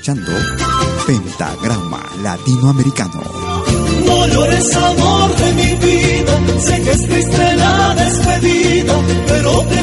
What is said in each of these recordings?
Escuchando Pentagrama Latinoamericano. No llores amor de mi vida, sé que es triste la despedida, pero te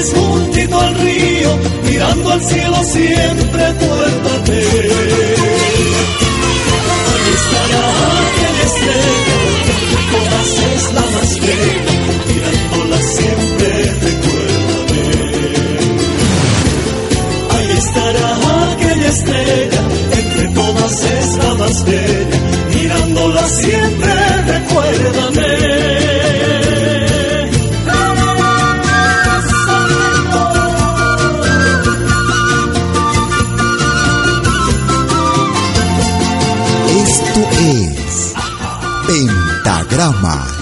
noches juntito al río, mirando al cielo siempre acuérdate. Ahí estará aquella estrella, que todas es la más bella, mirándola siempre recuérdame. Ahí estará aquella estrella, entre todas es la más bella, mirándola siempre recuérdame.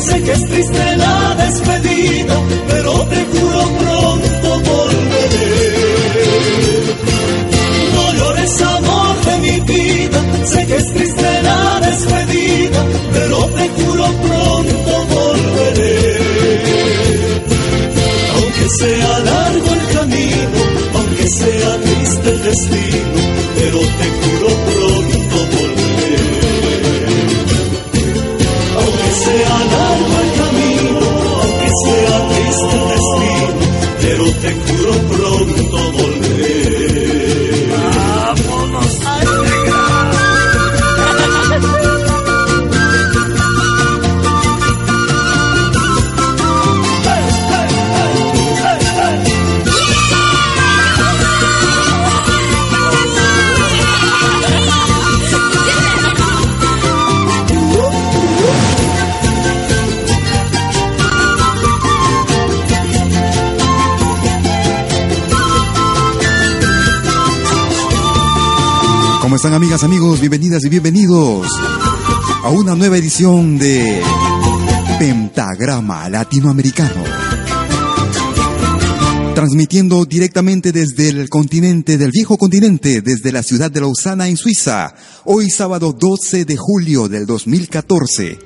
Sé que es triste la despedida, pero amigas, amigos? Bienvenidas y bienvenidos a una nueva edición de Pentagrama Latinoamericano. Transmitiendo directamente desde el continente, del viejo continente, desde la ciudad de Lausana en Suiza, hoy sábado 12 de julio del 2014,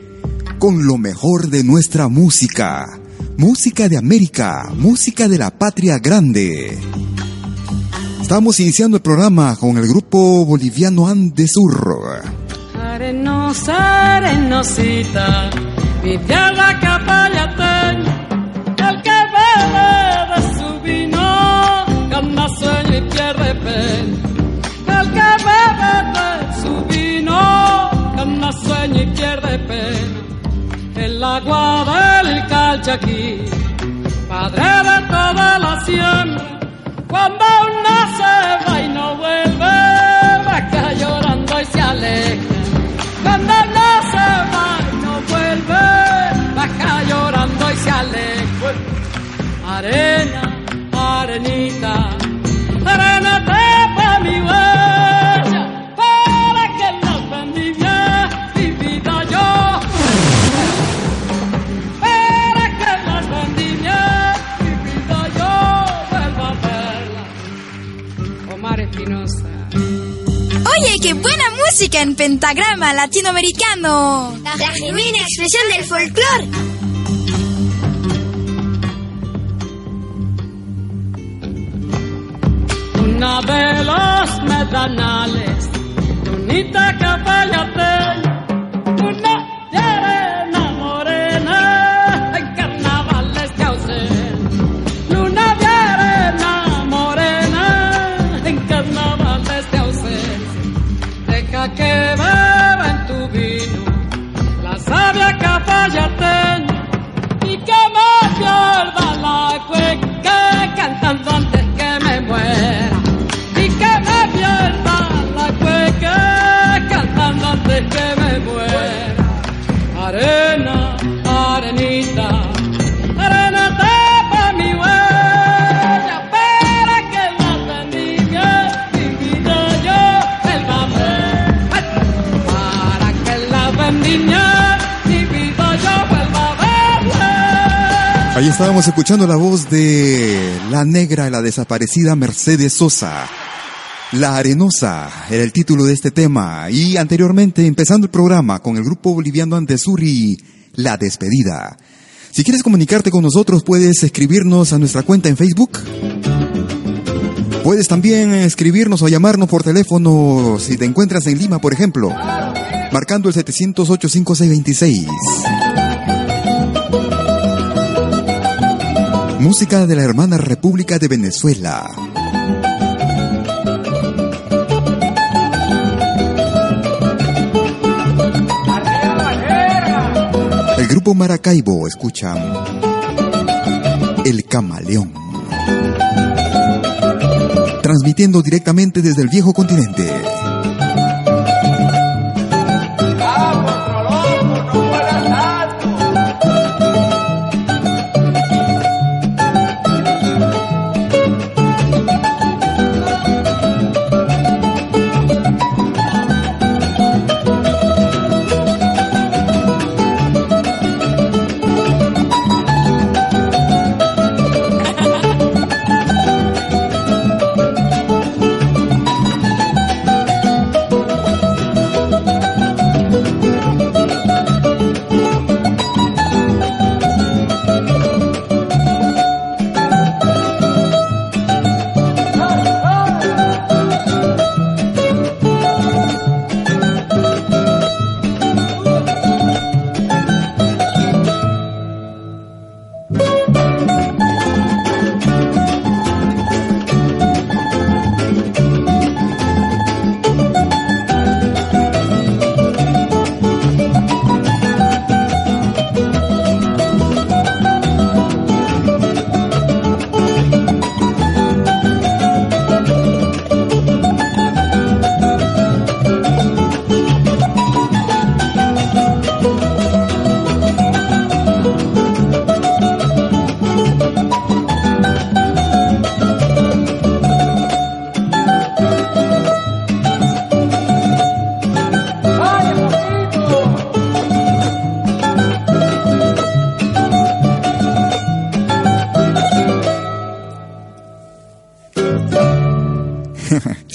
con lo mejor de nuestra música. Música de América, música de la patria grande. Estamos iniciando el programa con el grupo boliviano Andesur. Arenosa, arenosita, mi tierra capayateña, el que bebe de su vino, gana sueño y pierde pena. El que bebe de su vino, gana sueño y pierde pena. El agua del calchaquí, padre de toda la siembra cuando uno se va y no vuelve, va llorando y se aleja. Cuando uno se va y no vuelve, va llorando y se aleja. Arena, arenita, qué buena música en pentagrama latinoamericano. La genuina expresión del folclore. Una de los medanales, bonita caballateña, Ahí estábamos escuchando la voz de la negra, la desaparecida Mercedes Sosa. La Arenosa era el título de este tema. Y anteriormente, empezando el programa con el grupo boliviano Antesuri, La Despedida. Si quieres comunicarte con nosotros, puedes escribirnos a nuestra cuenta en Facebook. Puedes también escribirnos o llamarnos por teléfono si te encuentras en Lima, por ejemplo, marcando el 708-5626. Música de la hermana República de Venezuela. El grupo Maracaibo escuchan El Camaleón. Transmitiendo directamente desde el viejo continente.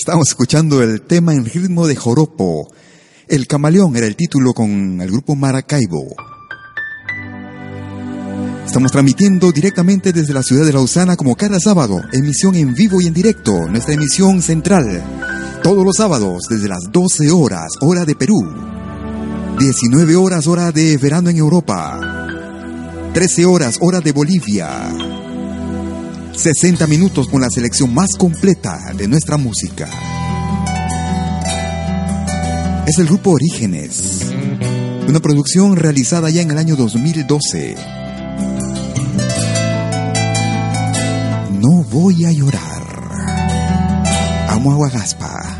Estamos escuchando el tema en ritmo de joropo. El camaleón era el título con el grupo Maracaibo. Estamos transmitiendo directamente desde la ciudad de Lausana como cada sábado, emisión en vivo y en directo, nuestra emisión central. Todos los sábados desde las 12 horas, hora de Perú. 19 horas, hora de verano en Europa. 13 horas, hora de Bolivia. 60 minutos con la selección más completa de nuestra música. Es el grupo Orígenes, una producción realizada ya en el año 2012. No voy a llorar. Amo a.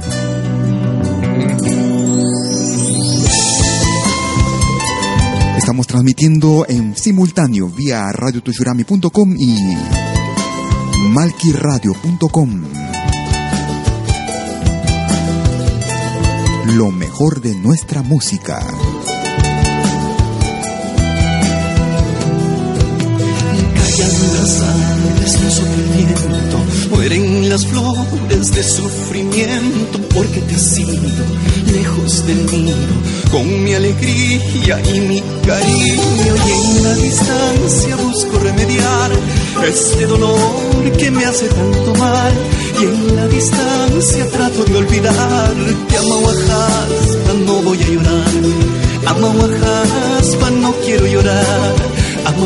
Estamos transmitiendo en simultáneo vía radiotushurami.com y malquiradio.com. Lo mejor de nuestra música. Callan las aves, el viento, mueren las flores de sufrimiento porque te has lejos del nido con mi alegría y mi cariño y en la distancia busco remediar este dolor que me hace tanto mal y en la distancia trato de olvidar te amo Oaxaca, no voy a llorar. Amo Oaxaca, no quiero llorar. Amo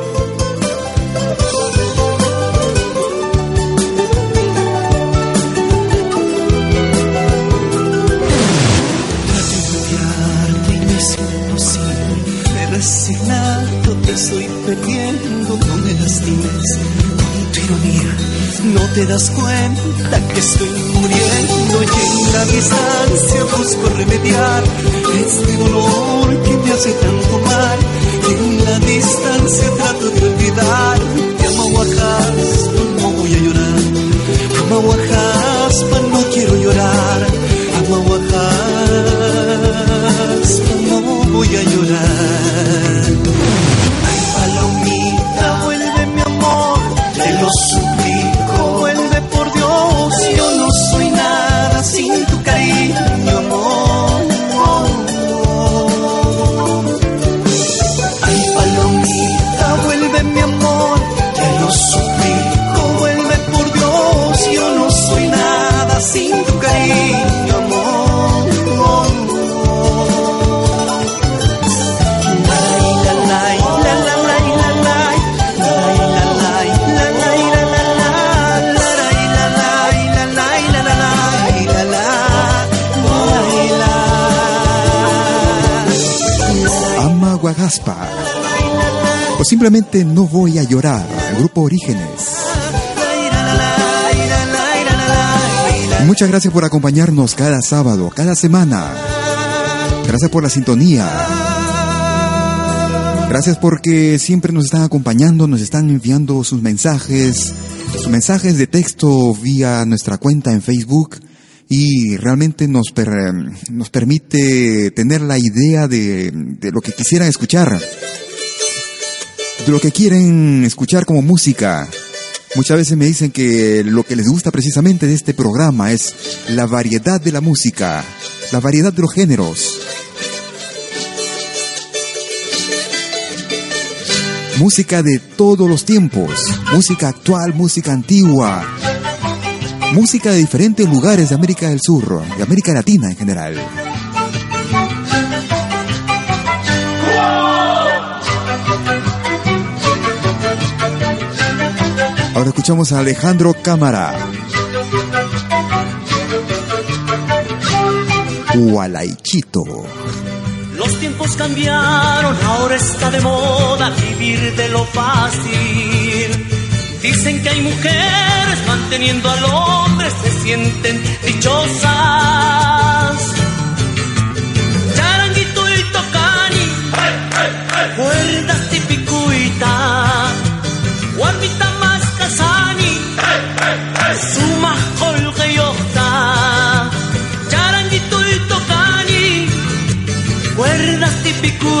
No te das cuenta que estoy muriendo y en la distancia busco remediar este dolor que me hace tanto mal. Y en la distancia trato de olvidar. Amo Oaxaca, no voy a llorar. Oaxaca, no quiero llorar. Oaxaca, no voy a llorar. O simplemente No Voy a Llorar, el grupo Orígenes. Muchas gracias por acompañarnos cada sábado, cada semana. Gracias por la sintonía. Gracias porque siempre nos están acompañando, nos están enviando sus mensajes, sus mensajes de texto vía nuestra cuenta en Facebook y realmente nos, nos permite tener la idea de, de lo que quisieran escuchar, de lo que quieren escuchar como música. Muchas veces me dicen que lo que les gusta precisamente de este programa es la variedad de la música, la variedad de los géneros. Música de todos los tiempos, música actual, música antigua, música de diferentes lugares de América del Sur, de América Latina en general. Ahora escuchamos a Alejandro Cámara. Gualaichito. Los tiempos cambiaron, ahora está de moda vivir de lo fácil. Dicen que hay mujeres manteniendo al hombre, se sienten dichosas. Charanguito y tocani, cuerdas tipicuita, guarmita más casani, suma colgeyota. Charanguito y tocani, cuerdas tipicuita,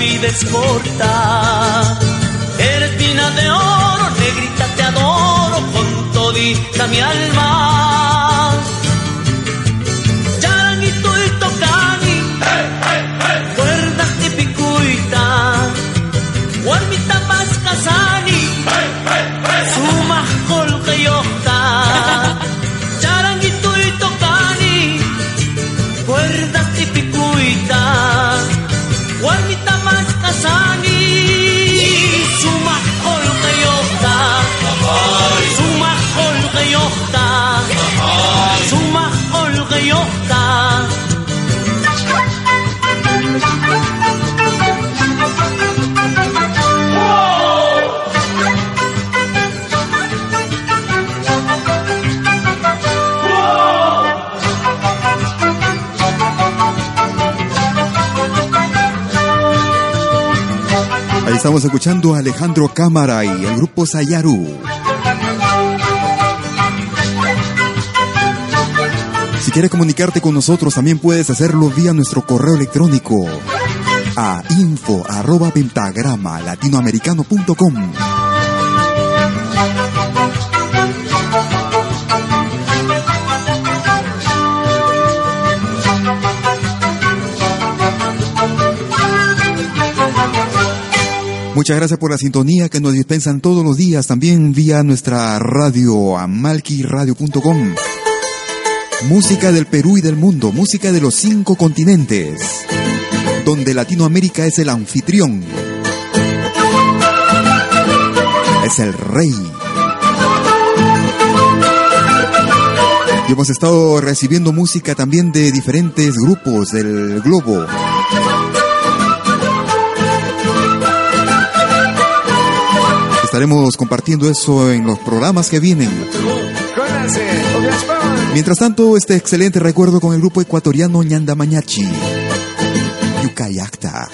vida es corta? Eres mina de oro, negrita te adoro con todita mi alma. Estamos escuchando a Alejandro Cámara y el grupo Sayaru. Si quieres comunicarte con nosotros, también puedes hacerlo vía nuestro correo electrónico a info arroba pentagrama latinoamericano.com. Muchas gracias por la sintonía que nos dispensan todos los días, también vía nuestra radio amalquiradio.com. Música del Perú y del mundo, música de los cinco continentes, donde Latinoamérica es el anfitrión, es el rey. Y hemos estado recibiendo música también de diferentes grupos del globo. Estaremos compartiendo eso en los programas que vienen. Mientras tanto, este excelente recuerdo con el grupo ecuatoriano Ñandamañachi. Yucayacta.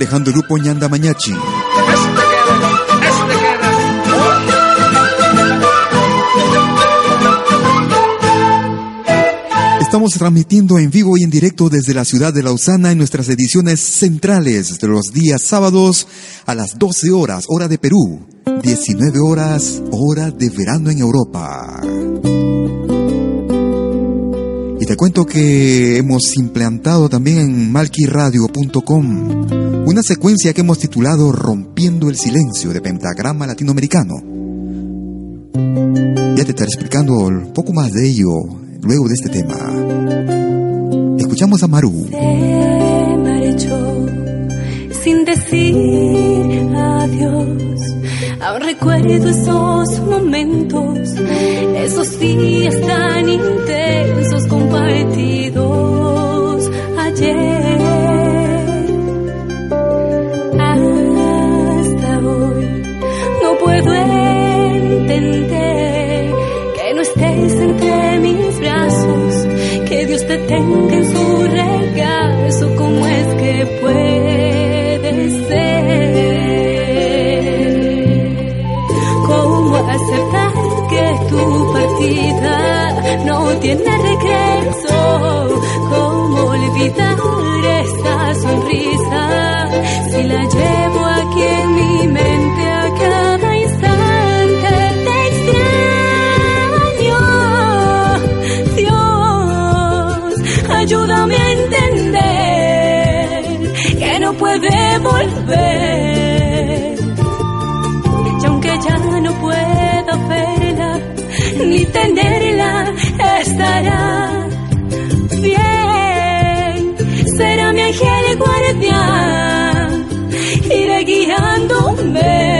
El grupo Ñanda Mañachi. Estamos transmitiendo en vivo y en directo desde la ciudad de Lausana en nuestras ediciones centrales de los días sábados a las 12 horas, hora de Perú, 19 horas, hora de verano en Europa. Y te cuento que hemos implantado también en malquiradio.com una secuencia que hemos titulado Rompiendo el Silencio de Pentagrama Latinoamericano. Ya te estaré explicando un poco más de ello luego de este tema. Escuchamos a Maru. Sin decir adiós. Aún recuerdo esos momentos, esos días tan intensos compartidos ayer. Tenga en su regazo, ¿cómo es que puede ser? ¿Cómo aceptar que tu partida no tiene regreso? Iré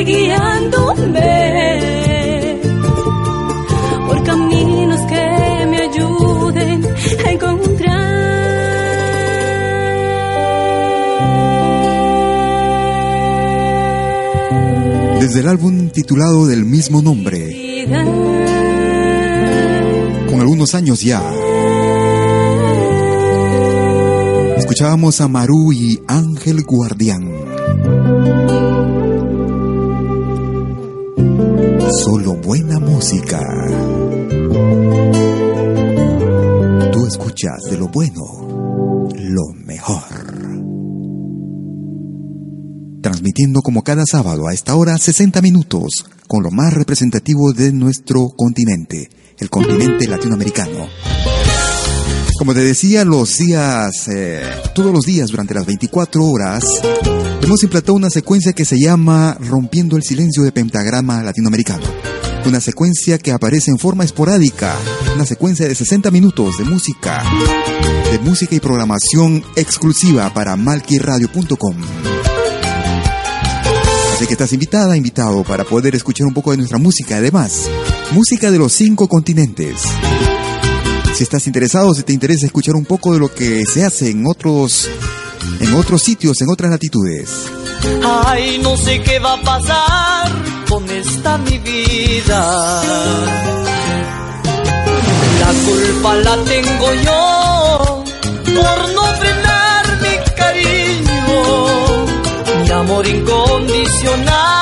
iré guiándome por caminos que me ayuden a encontrar Desde el álbum titulado del mismo nombre, con algunos años ya, escuchábamos a Maru y Ángel Guardián. Música. Tú escuchas de lo bueno, lo mejor. Transmitiendo como cada sábado a esta hora 60 minutos con lo más representativo de nuestro continente, el continente latinoamericano. Como te decía, los días, eh, todos los días durante las 24 horas, hemos implantado una secuencia que se llama Rompiendo el Silencio de Pentagrama Latinoamericano. Una secuencia que aparece en forma esporádica, una secuencia de 60 minutos de música, de música y programación exclusiva para malquiradio.com. Así que estás invitada, invitado para poder escuchar un poco de nuestra música. Además, música de los cinco continentes. Si estás interesado, si te interesa escuchar un poco de lo que se hace en otros, en otros sitios, en otras latitudes. Ay, no sé qué va a pasar con esta mi vida. La culpa la tengo yo por no frenar mi cariño, mi amor incondicional.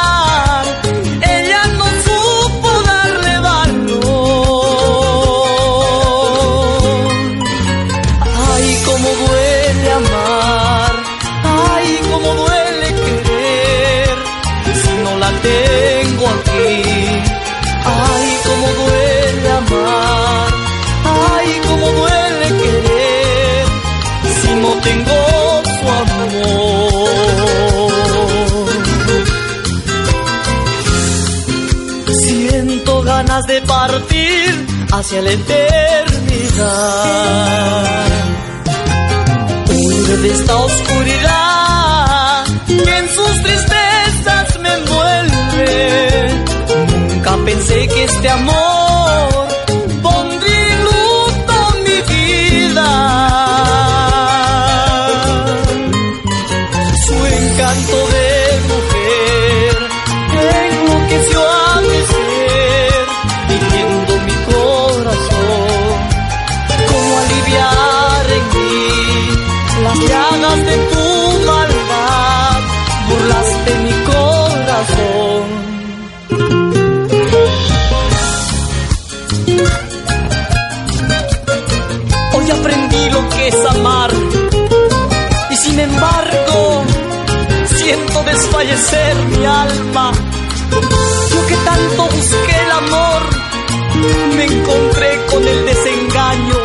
Hacia la eternidad. Huir de esta oscuridad que en sus tristezas me envuelve. Nunca pensé que este amor desfallecer mi alma. Yo que tanto busqué el amor, me encontré con el desengaño.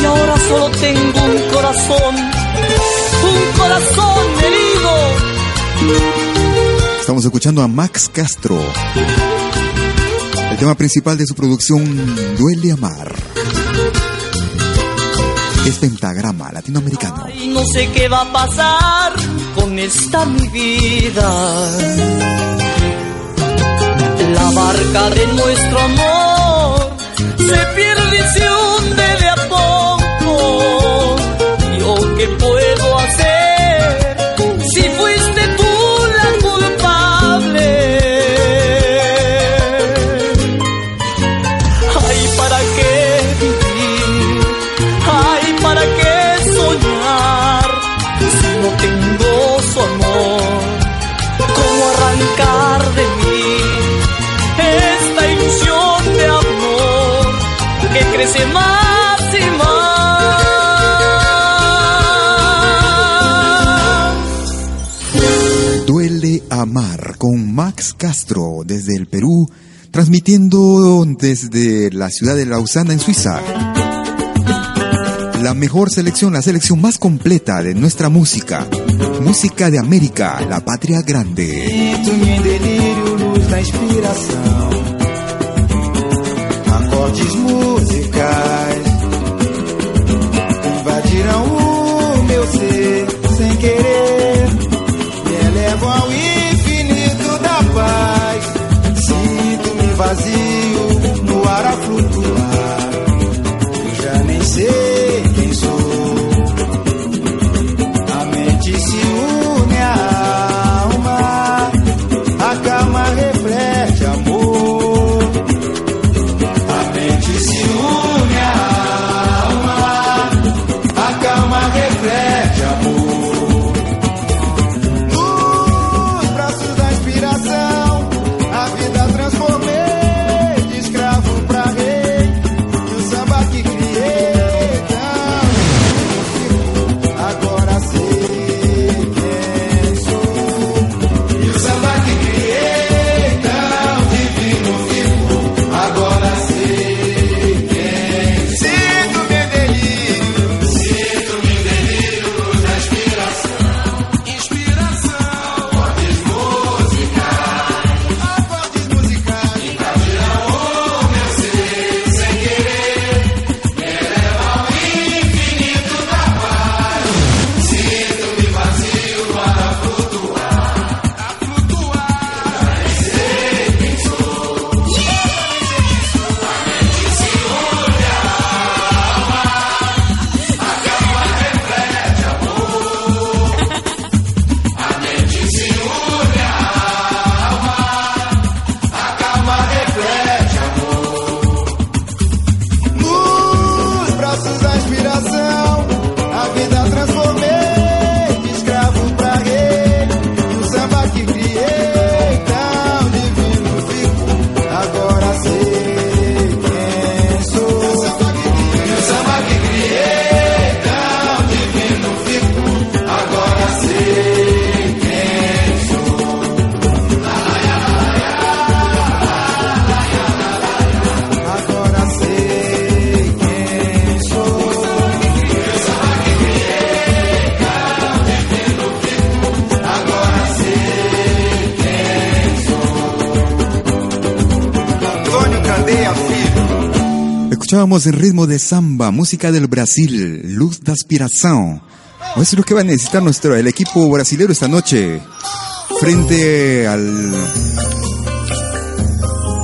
Y ahora solo tengo un corazón, un corazón herido. Estamos escuchando a Max Castro. El tema principal de su producción, Duele Amar. Es pentagrama latinoamericano. Y no sé qué va a pasar con esta mi vida. La barca de nuestro amor se pierde y se hunde desde la ciudad de Lausana en Suiza. La mejor selección, la selección más completa de nuestra música. Música de América, la patria grande. En ritmo de samba, música del Brasil, Luz de Aspiración. Eso es lo que va a necesitar nuestro, el equipo brasilero esta noche. Frente al.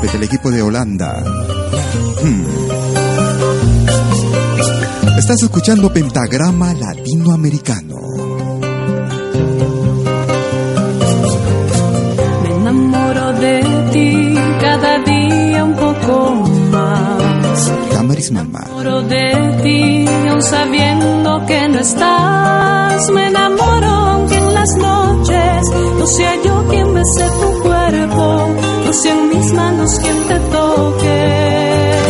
Frente al equipo de Holanda. Hmm. Estás escuchando Pentagrama Latinoamericano. Me enamoro de ti cada día un poco más. Damaris Malma. Me enamoro de ti aún sabiendo que no estás. Me enamoro aunque en las noches no sea yo quien bese tu cuerpo, no sean mis manos quien te toque.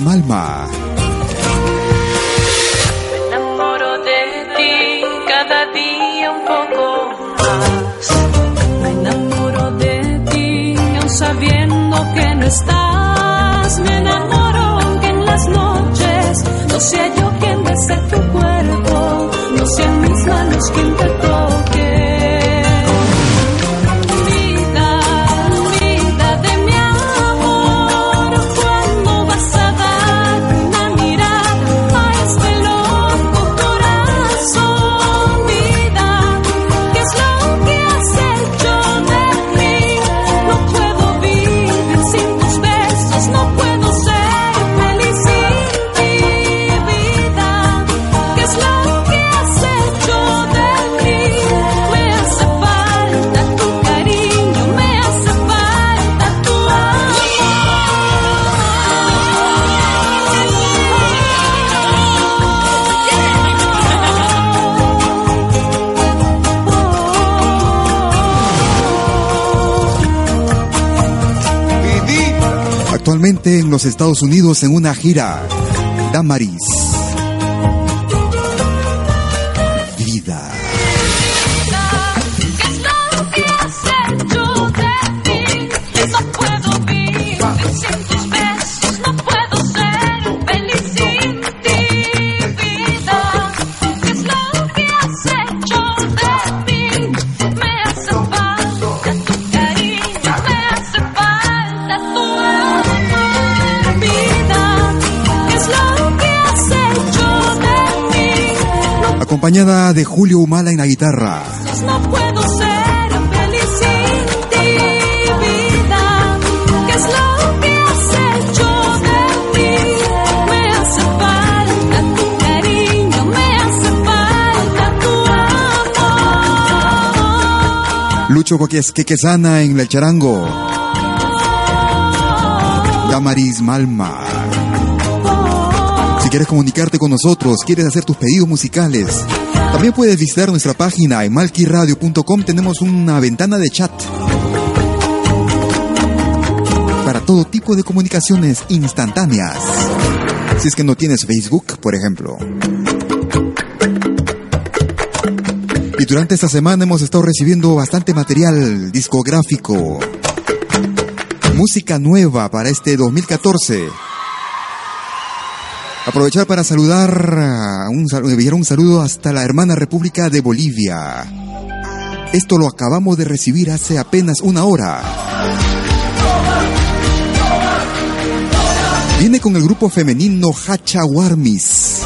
Malma. Los Estados Unidos en una gira. Damaris. Acompañada de Julio Humala en la guitarra. No puedo ser feliz sin ti, vida. ¿Qué es lo que has hecho de mí? Me hace falta tu cariño, me hace falta tu amor. Lucho Quequesana en el charango. Damaris Malma. Quieres comunicarte con nosotros, quieres hacer tus pedidos musicales, también puedes visitar nuestra página en malquiradio.com. Tenemos una ventana de chat para todo tipo de comunicaciones instantáneas. Si es que no tienes Facebook, por ejemplo. Y durante esta semana hemos estado recibiendo bastante material discográfico. Música nueva para este 2014. Aprovechar para saludar, un, enviar un saludo hasta la hermana República de Bolivia. Esto lo acabamos de recibir hace apenas una hora. Viene con el grupo femenino Hachawarmis.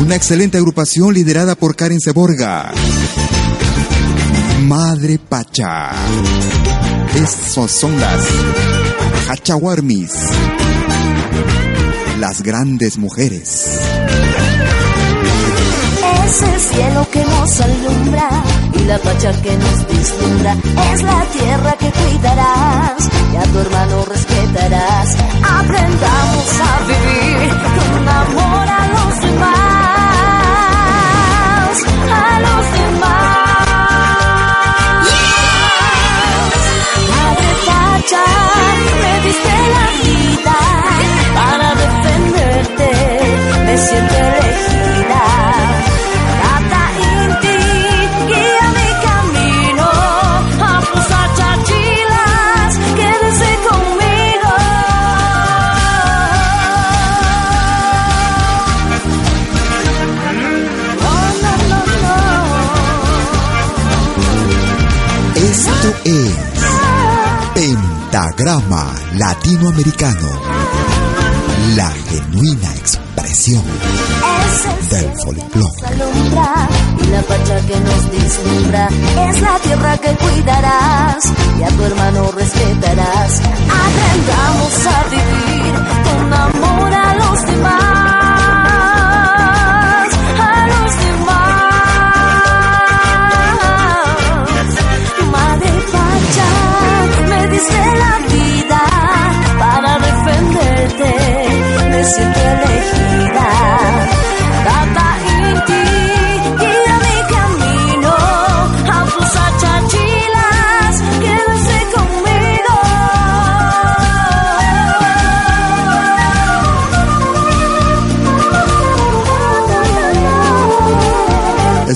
Una excelente agrupación liderada por Karen Seborga. Madre Pacha. Esos son las Hachawarmis. Las grandes mujeres. Es el cielo que nos alumbra y la pacha que nos vislumbra. Es la tierra que cuidarás y a tu hermano respetarás. Aprendamos a vivir con amor Pentagrama Latinoamericano, la genuina expresión del folclore. y la pacha que nos vislumbra es la tierra que cuidarás y a tu hermano respetarás. Aprendamos a vivir con amor a los demás.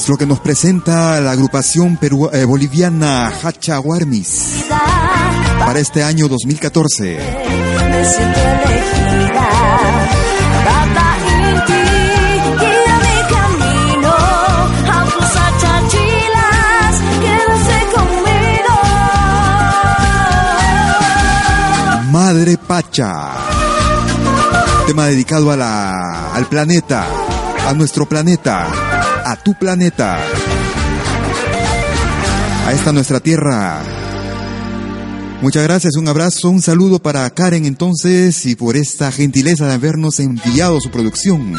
Es lo que nos presenta la agrupación peru- eh, boliviana Hacha Warmis para este año 2014. Me siento elegida. Tata Inti, guía mi camino. A tus achachilas, quédese conmigo. Madre Pacha. Tema dedicado a la, al planeta, a nuestro planeta, a tu planeta, a esta nuestra tierra. Muchas gracias, un abrazo, un saludo para Karen entonces y por esta gentileza de habernos enviado su producción.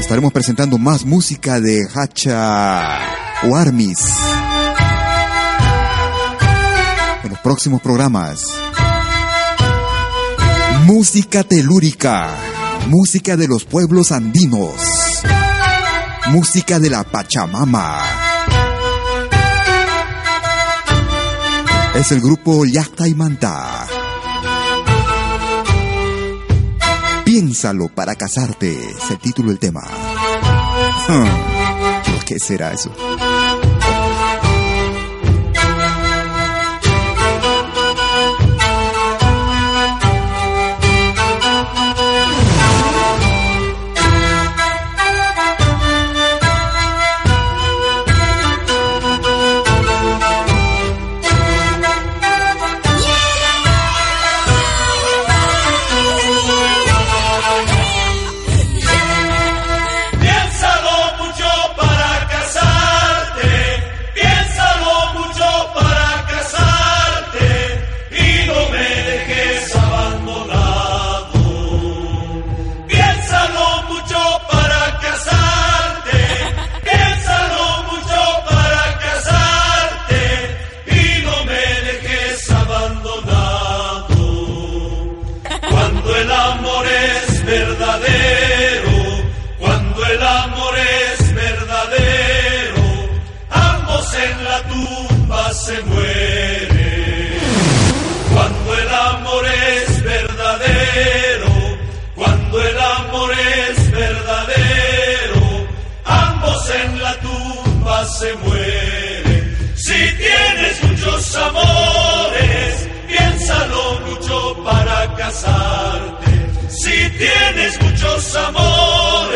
Estaremos presentando más música de Hacha o Armis en los próximos programas. Música telúrica, música de los pueblos andinos, música de la Pachamama. Es el grupo Yacta y Manta. Piénsalo para casarte, es el título del tema. ¿Qué será eso? Se mueren. Cuando el amor es verdadero, cuando el amor es verdadero, ambos en la tumba se mueren. Si tienes muchos amores, piénsalo mucho para casarte. Si tienes muchos amores,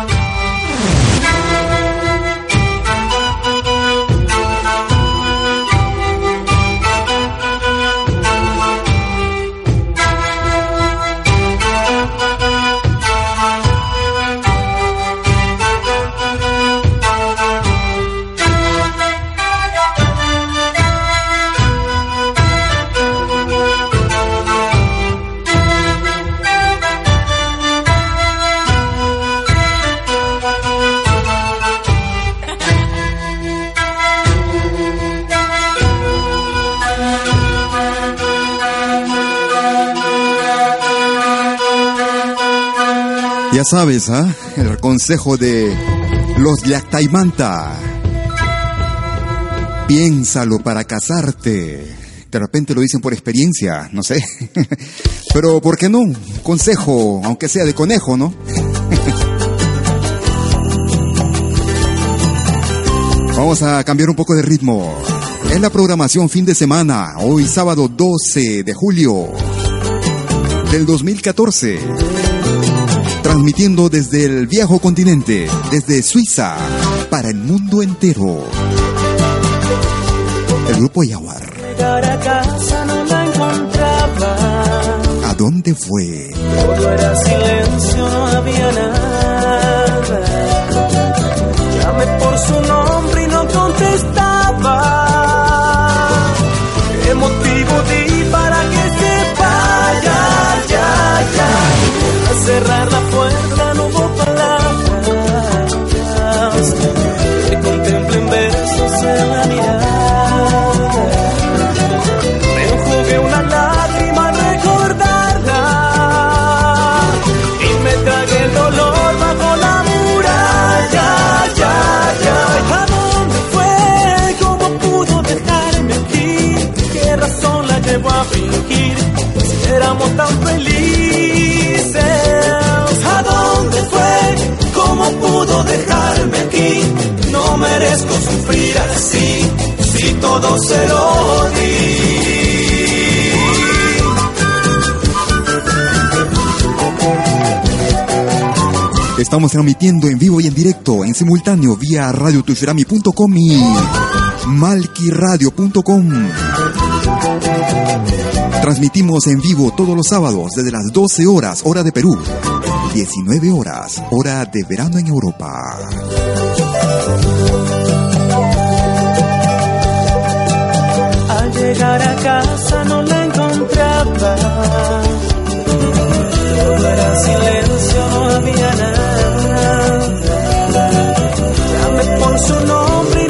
Sabes, ¿ah? El consejo de los Yactaimanta. Piénsalo para casarte. De repente lo dicen por experiencia, no sé. Pero ¿por qué no? Consejo, aunque sea de conejo, ¿no? Vamos a cambiar un poco de ritmo. Es la programación fin de semana, hoy sábado 12 de julio del 2014 transmitiendo desde el viejo continente, desde Suiza, para el mundo entero. El grupo Yaguar. A casa no la encontraba. ¿A dónde fue? Todo era silencio, no había nada. Llamé por su nombre y cerrar merezco sufrir así, si todo se lo di. Estamos transmitiendo en vivo y en directo, en simultáneo, vía radiotushirami.com y malquiradio.com. Transmitimos en vivo todos los sábados desde las 12 horas, hora de Perú, 19 horas, hora de verano en Europa. Llegar a casa no la encontraba. Todo era silencio, no había nada. Llamé por su nombre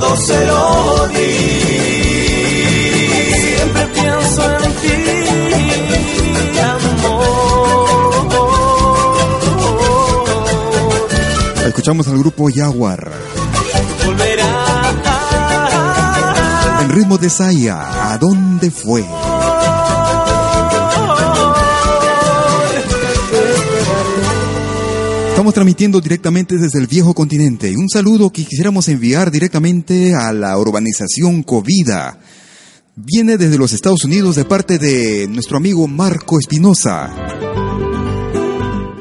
todo se lo di. Siempre pienso en ti, amor. Escuchamos al grupo Jaguar. Volverá. En ritmo de Saya, ¿a dónde fue? Estamos transmitiendo directamente desde el viejo continente. Un saludo que quisiéramos enviar directamente a la urbanización Covida. Viene desde los Estados Unidos de parte de nuestro amigo Marco Espinosa.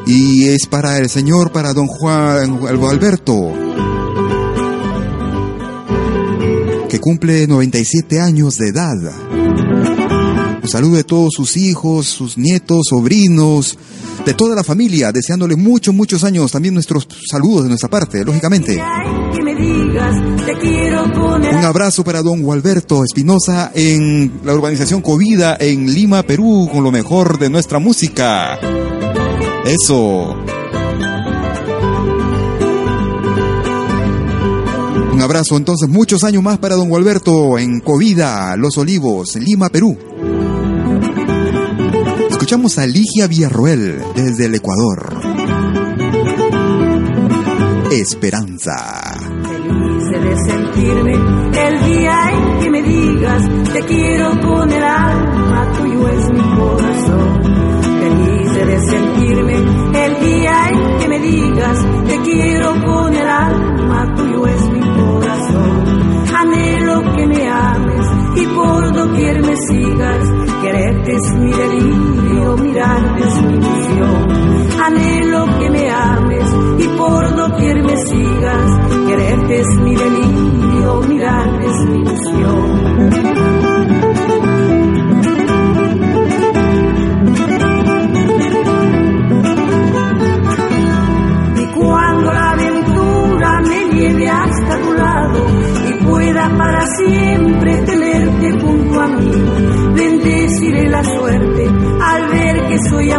Y es para el señor, para don Juan Alberto, que cumple 97 años de edad. Un saludo de todos sus hijos, sus nietos, sobrinos, de toda la familia, deseándole muchos, muchos años. También nuestros saludos de nuestra parte, lógicamente. Un abrazo para don Gualberto Espinosa en la urbanización Covida en Lima, Perú, con lo mejor de nuestra música. Eso. Un abrazo entonces, muchos años más para don Gualberto en Covida, Los Olivos, Lima, Perú. Escuchamos a Ligia Villarroel desde el Ecuador. Esperanza. Feliz de sentirme el día en que me digas te quiero con el alma, tuyo es mi corazón. Feliz de sentirme el día en que me digas te quiero con el alma, tuyo es mi corazón. Anhelo que me ames y por doquier me sigas. Quererte mi delirio, mirarte es mi ilusión. Anhelo que me ames y por doquier me sigas. Quererte mi delirio, mirarte es mi ilusión.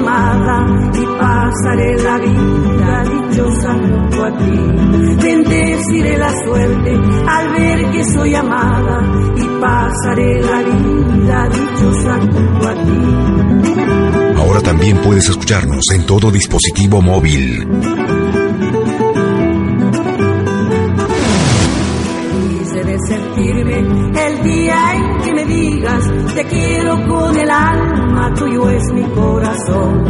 Amada y pasaré la vida dichosa junto a ti. Bendeciré la suerte al ver que soy amada y pasaré la vida dichosa junto a ti. Ahora también puedes escucharnos en todo dispositivo móvil. Te quiero con el alma, tuyo es mi corazón.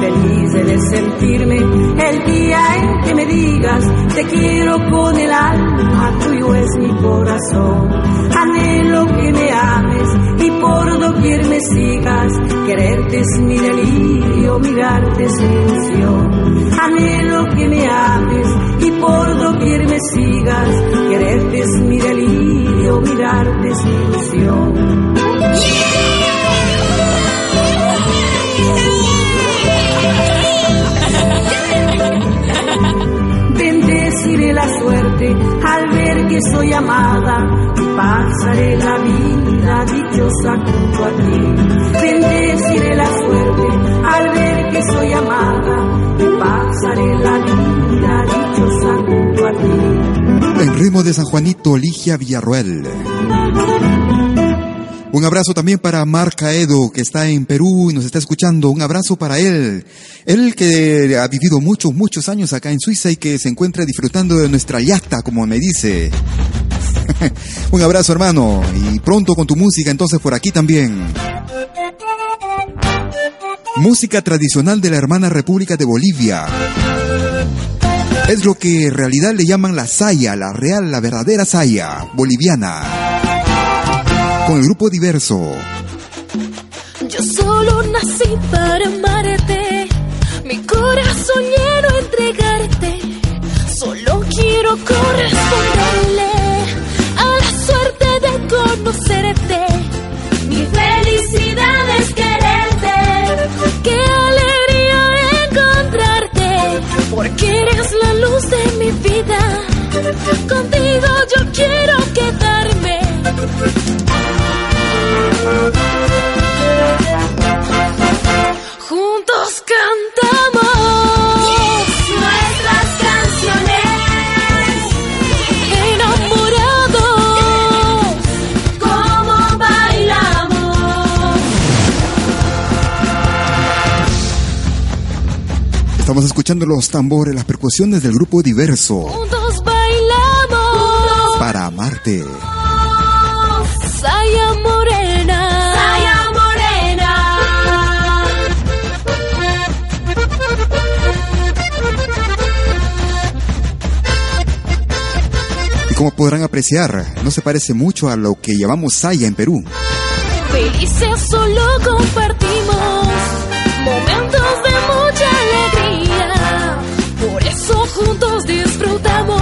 Feliz de sentirme el día en que me digas te quiero con el alma, tuyo es mi corazón. Anhelo que me ames y por doquier me sigas. Quererte es mi delirio, mirarte es mi ilusión. Anhelo que me ames y por doquier me sigas. Quererte es mi delirio, mirarte es mi ilusión. Bendeciré la suerte al ver que soy amada y pasaré la vida dichosa junto a ti. Bendeciré la suerte al ver que soy amada y pasaré la vida ritmo de San Juanito, Ligia Villarroel. Un abrazo también para Mar Caedo, que está en Perú y nos está escuchando. Un abrazo para él. Él que ha vivido muchos, muchos años acá en Suiza y que se encuentra disfrutando de nuestra yasta, como me dice. Un abrazo, hermano. Y pronto con tu música, entonces por aquí también. Música tradicional de la hermana República de Bolivia. Es lo que en realidad le llaman la saya, la real, la verdadera saya boliviana. Con el grupo diverso. Yo solo nací para amarte, mi corazón lleno entregarte. Solo quiero corresponderle a la suerte de conocerte. Mi vida. Contigo yo quiero quedarme. Juntos Estamos escuchando los tambores, las percusiones del grupo diverso. Juntos bailamos. Para amarte. Saya morena. Saya morena. Y como podrán apreciar, no se parece mucho a lo que llamamos saya en Perú. Felices solo compartimos disfrutamos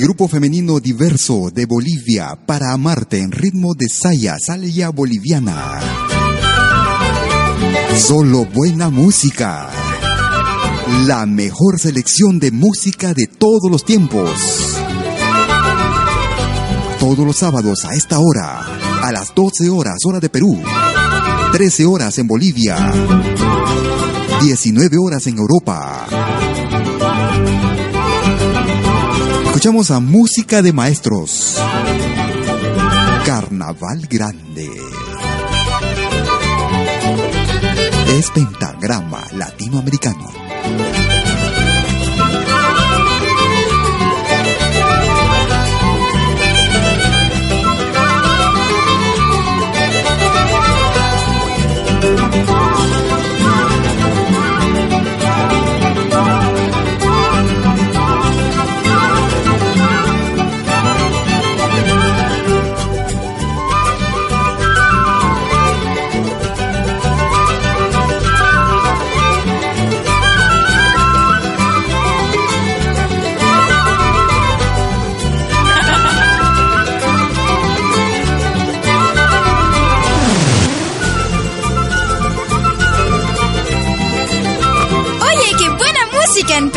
Grupo femenino diverso de Bolivia para amarte en ritmo de saya, salya boliviana. Solo buena música. La mejor selección de música de todos los tiempos. Todos los sábados a esta hora, a las 12 horas hora de Perú 13 horas en Bolivia, 19 horas en Europa. Escuchamos a música de maestros. Carnaval Grande. Es pentagrama latinoamericano.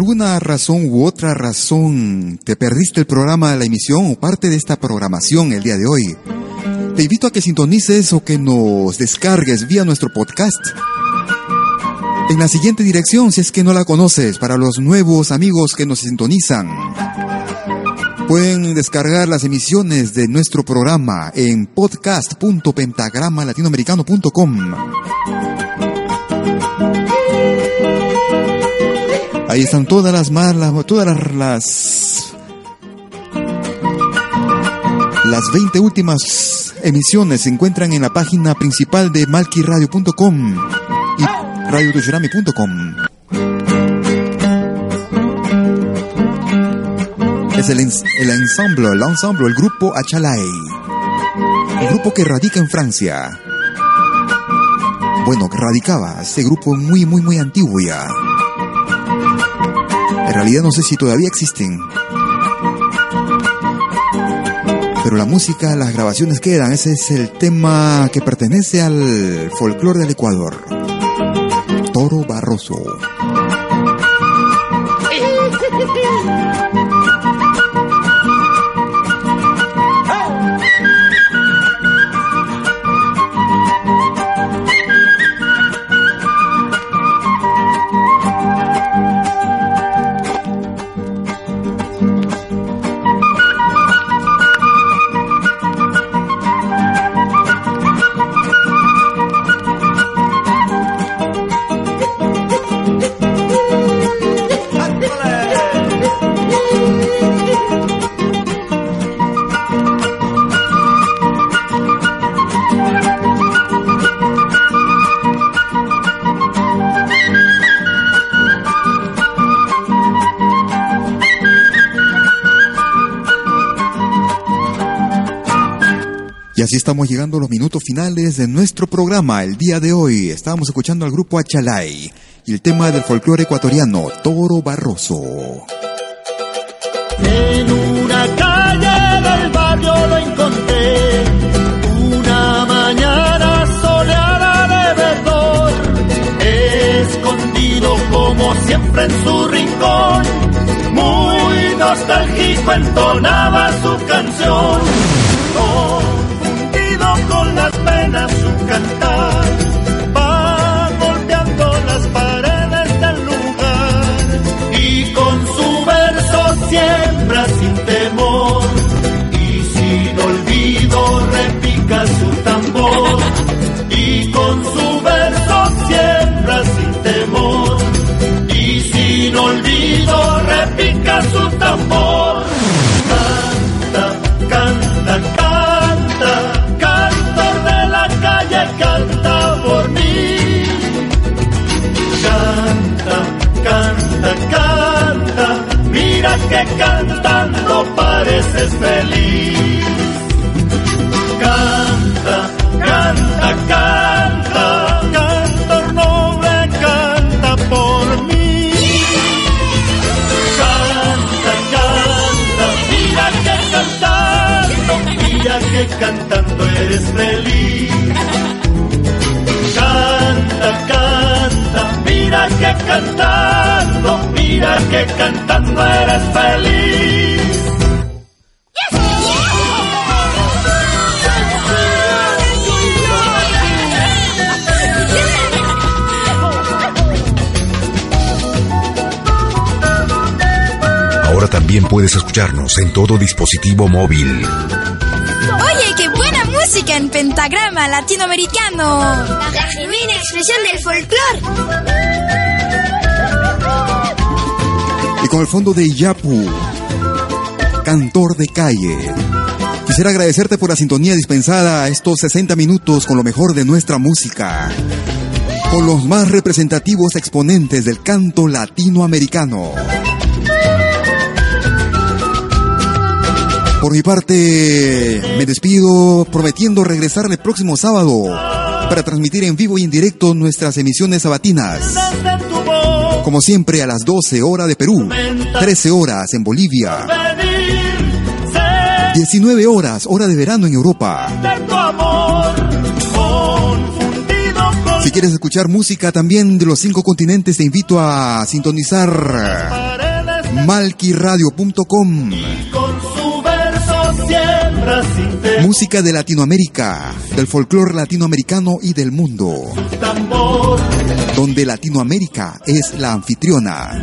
Alguna razón u otra razón te perdiste el programa, la emisión o parte de esta programación el día de hoy, te invito a que sintonices o que nos descargues vía nuestro podcast. En la siguiente dirección, si es que no la conoces, para los nuevos amigos que nos sintonizan. Pueden descargar las emisiones de nuestro programa en podcast.pentagramalatinoamericano.com. Ahí están todas las malas, todas las, las 20 últimas emisiones se encuentran en la página principal de malquiradio.com y radiotushirami.com. Es el, el ensemble, el ensemble, el grupo Achalay. El grupo que radica en Francia. Bueno, radicaba, este grupo muy, muy, muy antiguo ya. En realidad no sé si todavía existen. Pero la música, las grabaciones quedan. Ese es el tema que pertenece al folclore del Ecuador. Toro Barroso. Así estamos llegando a los minutos finales de nuestro programa. El día de hoy estábamos escuchando al grupo Achalay y el tema del folclore ecuatoriano, Toro Barroso. En una calle del barrio lo encontré, una mañana soleada de verdor, escondido como siempre en su rincón, muy nostálgico entonaba su canción, las penas su cantar, va golpeando las paredes del lugar y con su verso siembra sin temor. Y sin olvido repica su tambor. Y con su verso siembra sin temor. Y sin olvido repica su tambor que cantando pareces feliz. Canta, canta, canta, cantor noble, canta por mí. Canta, canta, mira que cantando, mira que cantando eres feliz. Que cantando eres feliz. Ahora también puedes escucharnos en todo dispositivo móvil. Oye, qué buena música en pentagrama latinoamericano. La genuina expresión del folclore. Con el fondo de Yapu, cantor de calle. Quisiera agradecerte por la sintonía dispensada a estos 60 minutos con lo mejor de nuestra música. Con los más representativos exponentes del canto latinoamericano. Por mi parte, me despido prometiendo regresar el próximo sábado para transmitir en vivo y en directo nuestras emisiones sabatinas. Como siempre a las 12 horas de Perú, 13 horas en Bolivia, 19 horas hora de verano en Europa. Si quieres escuchar música también de los cinco continentes, te invito a sintonizar malquiradio.com. Música de Latinoamérica, del folclore latinoamericano y del mundo. Donde Latinoamérica es la anfitriona.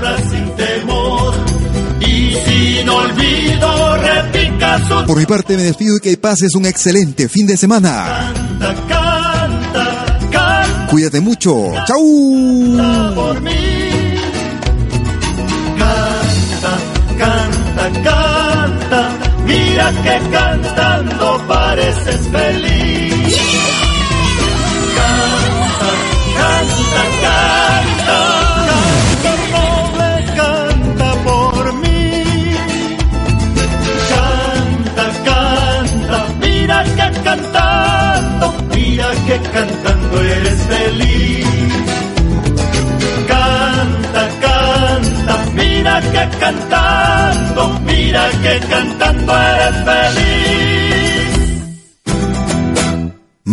Por mi parte me despido y que pases un excelente fin de semana. Cuídate mucho. ¡Chau! Canta, canta, canta, mira que cantando Canta, canta, canta, canta canta por mí. Canta, canta, mira que cantando, mira que cantando eres feliz. Canta, canta, mira que cantando, mira que cantando eres feliz.